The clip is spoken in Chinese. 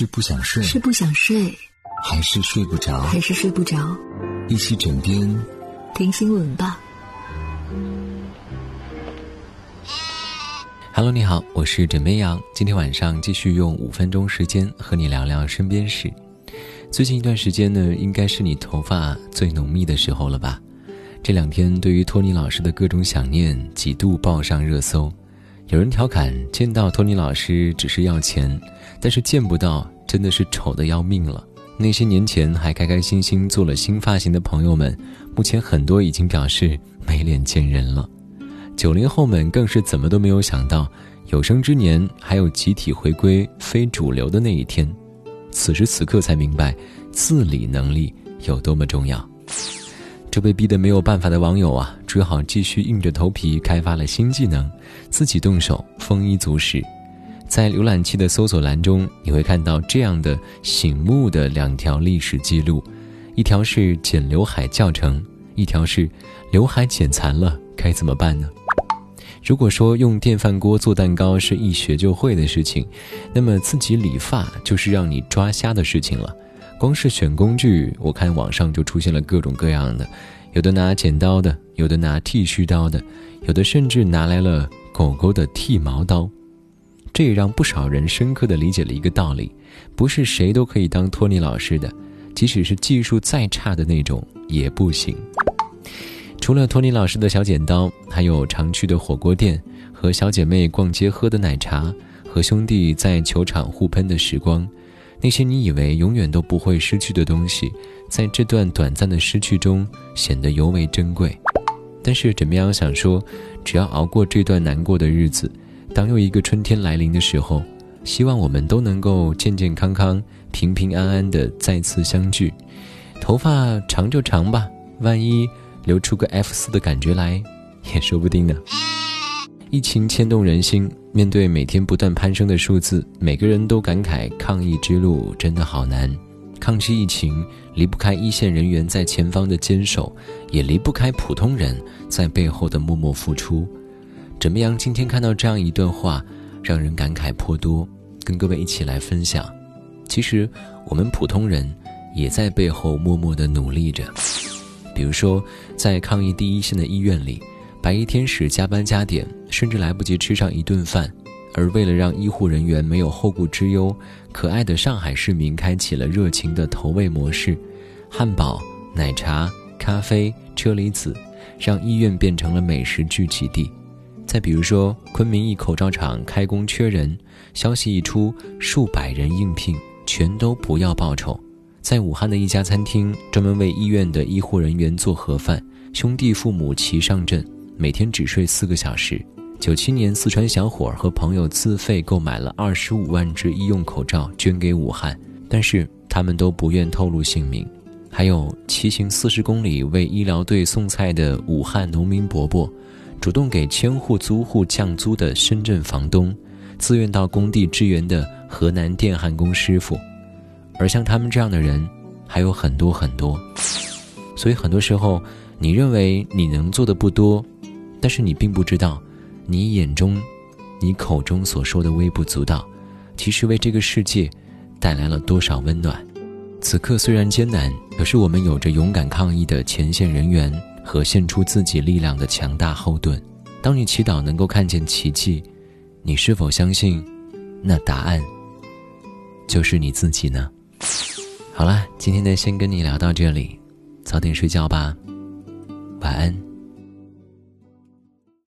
是不想睡，是不想睡，还是睡不着？还是睡不着？一起枕边听新闻吧。Hello，你好，我是枕边羊。今天晚上继续用五分钟时间和你聊聊身边事。最近一段时间呢，应该是你头发最浓密的时候了吧？这两天对于托尼老师的各种想念几度报上热搜。有人调侃，见到托尼老师只是要钱，但是见不到真的是丑的要命了。那些年前还开开心心做了新发型的朋友们，目前很多已经表示没脸见人了。九零后们更是怎么都没有想到，有生之年还有集体回归非主流的那一天。此时此刻才明白，自理能力有多么重要。这被逼得没有办法的网友啊，只好继续硬着头皮开发了新技能，自己动手丰衣足食。在浏览器的搜索栏中，你会看到这样的醒目的两条历史记录：一条是剪刘海教程，一条是刘海剪残了该怎么办呢？如果说用电饭锅做蛋糕是一学就会的事情，那么自己理发就是让你抓瞎的事情了。光是选工具，我看网上就出现了各种各样的，有的拿剪刀的，有的拿剃须刀的，有的甚至拿来了狗狗的剃毛刀。这也让不少人深刻的理解了一个道理：不是谁都可以当托尼老师的，即使是技术再差的那种也不行。除了托尼老师的小剪刀，还有常去的火锅店，和小姐妹逛街喝的奶茶，和兄弟在球场互喷的时光。那些你以为永远都不会失去的东西，在这段短暂的失去中显得尤为珍贵。但是枕边羊想说，只要熬过这段难过的日子，当又一个春天来临的时候，希望我们都能够健健康康、平平安安的再次相聚。头发长就长吧，万一留出个 F 四的感觉来，也说不定呢。疫情牵动人心，面对每天不断攀升的数字，每个人都感慨抗疫之路真的好难。抗击疫情离不开一线人员在前方的坚守，也离不开普通人在背后的默默付出。怎么样？今天看到这样一段话，让人感慨颇多，跟各位一起来分享。其实我们普通人也在背后默默的努力着。比如说，在抗疫第一线的医院里。白衣天使加班加点，甚至来不及吃上一顿饭，而为了让医护人员没有后顾之忧，可爱的上海市民开启了热情的投喂模式，汉堡、奶茶、咖啡、车厘子，让医院变成了美食聚集地。再比如说，昆明一口罩厂开工缺人，消息一出，数百人应聘，全都不要报酬。在武汉的一家餐厅，专门为医院的医护人员做盒饭，兄弟父母齐上阵。每天只睡四个小时。九七年，四川小伙和朋友自费购买了二十五万只医用口罩，捐给武汉，但是他们都不愿透露姓名。还有骑行四十公里为医疗队送菜的武汉农民伯伯，主动给千户租户降租的深圳房东，自愿到工地支援的河南电焊工师傅，而像他们这样的人还有很多很多。所以很多时候，你认为你能做的不多。但是你并不知道，你眼中、你口中所说的微不足道，其实为这个世界带来了多少温暖。此刻虽然艰难，可是我们有着勇敢抗疫的前线人员和献出自己力量的强大后盾。当你祈祷能够看见奇迹，你是否相信，那答案就是你自己呢？好了，今天呢，先跟你聊到这里，早点睡觉吧。晚安